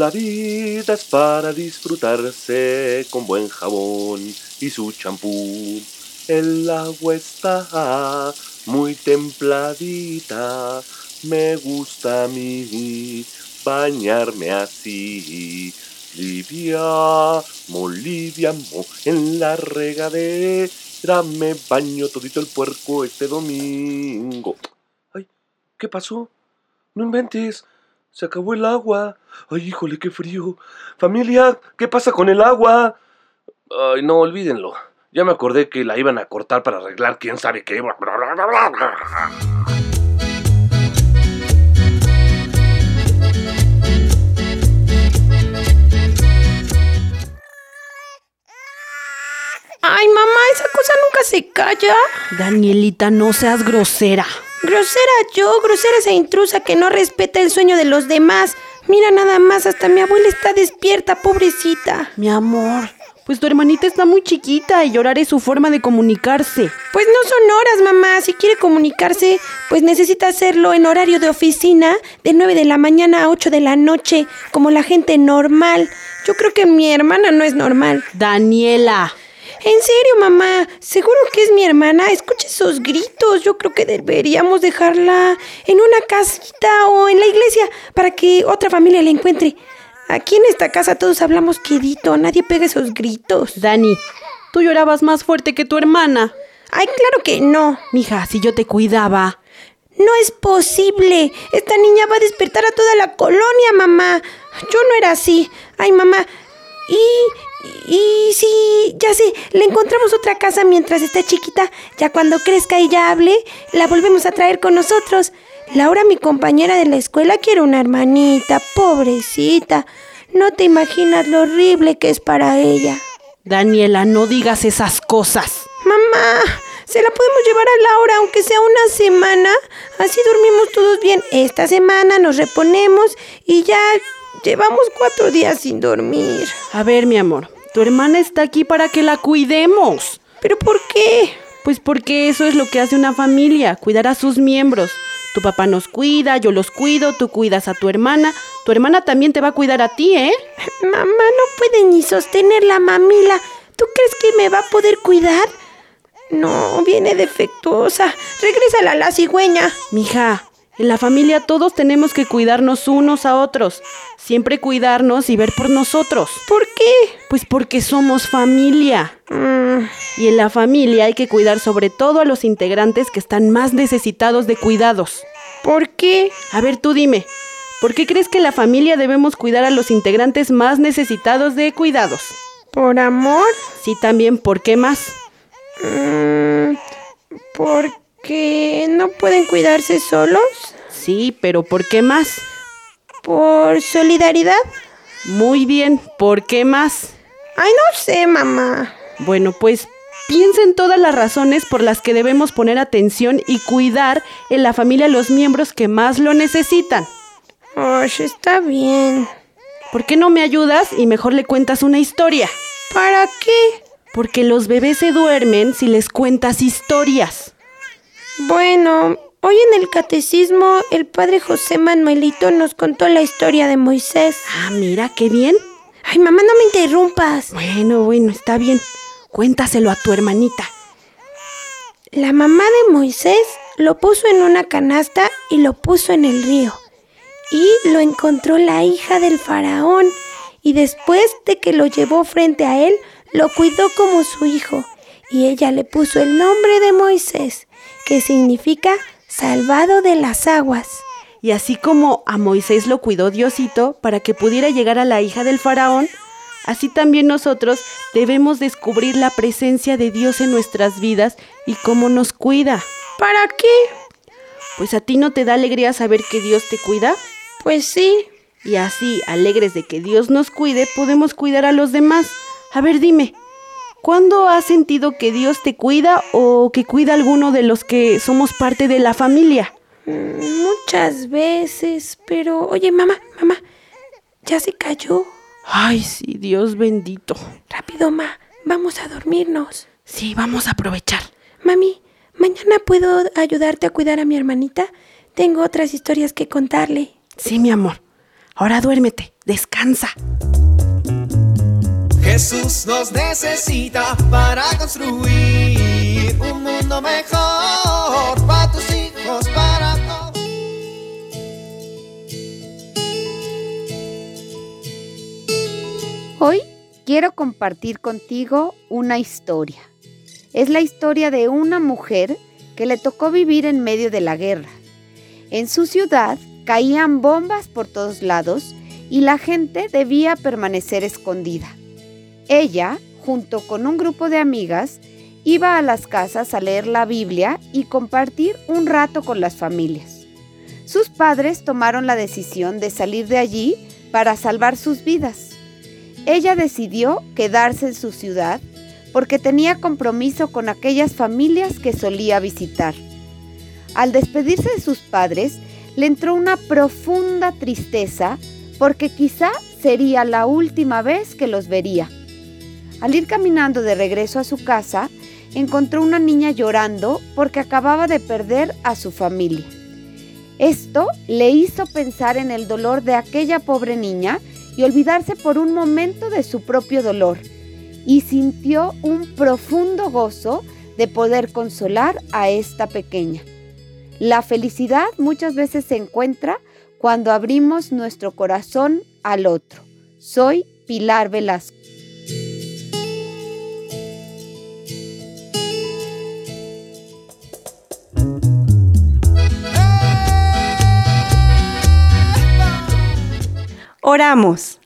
La vida es para disfrutarse con buen jabón y su champú. El agua está muy templadita. Me gusta a mí bañarme así. Livia, moliviamo, en la regadera me baño todito el puerco este domingo. Ay, ¿qué pasó? No inventes. Se acabó el agua. Ay, híjole, qué frío. Familia, ¿qué pasa con el agua? Ay, no, olvídenlo. Ya me acordé que la iban a cortar para arreglar quién sabe qué. Ay, mamá, esa cosa nunca se calla. Danielita, no seas grosera. Grosera yo, grosera esa intrusa que no respeta el sueño de los demás. Mira nada más, hasta mi abuela está despierta, pobrecita. Mi amor, pues tu hermanita está muy chiquita y llorar es su forma de comunicarse. Pues no son horas, mamá. Si quiere comunicarse, pues necesita hacerlo en horario de oficina, de 9 de la mañana a 8 de la noche, como la gente normal. Yo creo que mi hermana no es normal. Daniela. En serio, mamá, seguro que es mi hermana. Escucha esos gritos. Yo creo que deberíamos dejarla en una casita o en la iglesia para que otra familia la encuentre. Aquí en esta casa todos hablamos quedito, nadie pega esos gritos. Dani, tú llorabas más fuerte que tu hermana. Ay, claro que no. Mija, si yo te cuidaba. No es posible. Esta niña va a despertar a toda la colonia, mamá. Yo no era así. Ay, mamá. Y, y sí, ya sé, le encontramos otra casa mientras está chiquita. Ya cuando crezca y ya hable, la volvemos a traer con nosotros. Laura, mi compañera de la escuela, quiere una hermanita, pobrecita. No te imaginas lo horrible que es para ella. Daniela, no digas esas cosas. Mamá, se la podemos llevar a Laura, aunque sea una semana. Así dormimos todos bien. Esta semana nos reponemos y ya llevamos cuatro días sin dormir. A ver, mi amor, tu hermana está aquí para que la cuidemos. ¿Pero por qué? Pues porque eso es lo que hace una familia, cuidar a sus miembros. Tu papá nos cuida, yo los cuido, tú cuidas a tu hermana. Tu hermana también te va a cuidar a ti, ¿eh? Mamá no puede ni sostener la mamila. ¿Tú crees que me va a poder cuidar? No, viene defectuosa. Regrésala a la cigüeña. Mija, en la familia todos tenemos que cuidarnos unos a otros. Siempre cuidarnos y ver por nosotros. ¿Por qué? Pues porque somos familia. Mm, Y en la familia hay que cuidar sobre todo a los integrantes que están más necesitados de cuidados. ¿Por qué? A ver, tú dime, ¿por qué crees que en la familia debemos cuidar a los integrantes más necesitados de cuidados? ¿Por amor? Sí, también, ¿por qué más? Mm, ¿Porque no pueden cuidarse solos? Sí, pero ¿por qué más? ¿Por solidaridad? Muy bien, ¿por qué más? Ay, no sé, mamá. Bueno, pues piensa en todas las razones por las que debemos poner atención y cuidar en la familia a los miembros que más lo necesitan. Ay, está bien. ¿Por qué no me ayudas y mejor le cuentas una historia? ¿Para qué? Porque los bebés se duermen si les cuentas historias. Bueno, hoy en el catecismo el padre José Manuelito nos contó la historia de Moisés. Ah, mira, qué bien. Ay, mamá, no me interrumpas. Bueno, bueno, está bien. Cuéntaselo a tu hermanita. La mamá de Moisés lo puso en una canasta y lo puso en el río. Y lo encontró la hija del faraón. Y después de que lo llevó frente a él, lo cuidó como su hijo. Y ella le puso el nombre de Moisés, que significa salvado de las aguas. Y así como a Moisés lo cuidó Diosito para que pudiera llegar a la hija del faraón, así también nosotros debemos descubrir la presencia de Dios en nuestras vidas y cómo nos cuida. ¿Para qué? Pues a ti no te da alegría saber que Dios te cuida. Pues sí. Y así, alegres de que Dios nos cuide, podemos cuidar a los demás. A ver, dime, ¿Cuándo has sentido que Dios te cuida o que cuida a alguno de los que somos parte de la familia? Muchas veces, pero oye, mamá, mamá, ya se cayó. Ay, sí, Dios bendito. Rápido, ma, vamos a dormirnos. Sí, vamos a aprovechar. Mami, mañana puedo ayudarte a cuidar a mi hermanita. Tengo otras historias que contarle. Sí, mi amor. Ahora duérmete, descansa. Jesús nos necesita para construir un mundo mejor para tus hijos, para todos. Hoy quiero compartir contigo una historia. Es la historia de una mujer que le tocó vivir en medio de la guerra. En su ciudad caían bombas por todos lados y la gente debía permanecer escondida. Ella, junto con un grupo de amigas, iba a las casas a leer la Biblia y compartir un rato con las familias. Sus padres tomaron la decisión de salir de allí para salvar sus vidas. Ella decidió quedarse en su ciudad porque tenía compromiso con aquellas familias que solía visitar. Al despedirse de sus padres, le entró una profunda tristeza porque quizá sería la última vez que los vería. Al ir caminando de regreso a su casa, encontró una niña llorando porque acababa de perder a su familia. Esto le hizo pensar en el dolor de aquella pobre niña y olvidarse por un momento de su propio dolor, y sintió un profundo gozo de poder consolar a esta pequeña. La felicidad muchas veces se encuentra cuando abrimos nuestro corazón al otro. Soy Pilar Velasco. Oramos.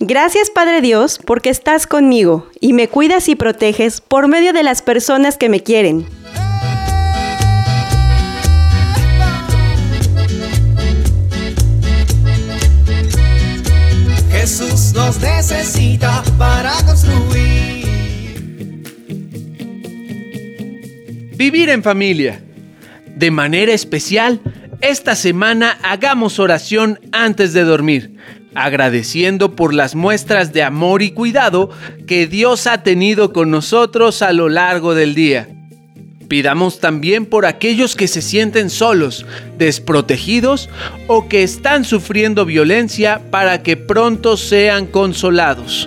Gracias Padre Dios porque estás conmigo y me cuidas y proteges por medio de las personas que me quieren. Jesús nos necesita para construir. Vivir en familia. De manera especial, esta semana hagamos oración antes de dormir, agradeciendo por las muestras de amor y cuidado que Dios ha tenido con nosotros a lo largo del día. Pidamos también por aquellos que se sienten solos, desprotegidos o que están sufriendo violencia para que pronto sean consolados.